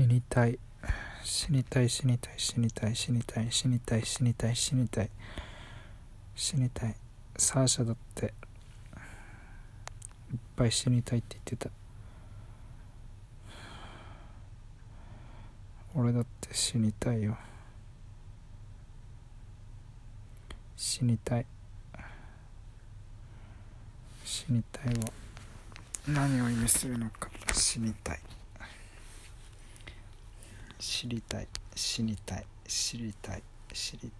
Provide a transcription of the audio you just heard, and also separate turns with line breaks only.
死にたい。死にたい死にたい死にたい死にたい死にたい死にたい死にたい。死にたい。サーシャだって。いっぱい死にたいって言ってた。俺だって死にたいよ。死にたい。死にたいは何を意味するのか。死にたい。知りたい知りたい知りたい知りたい。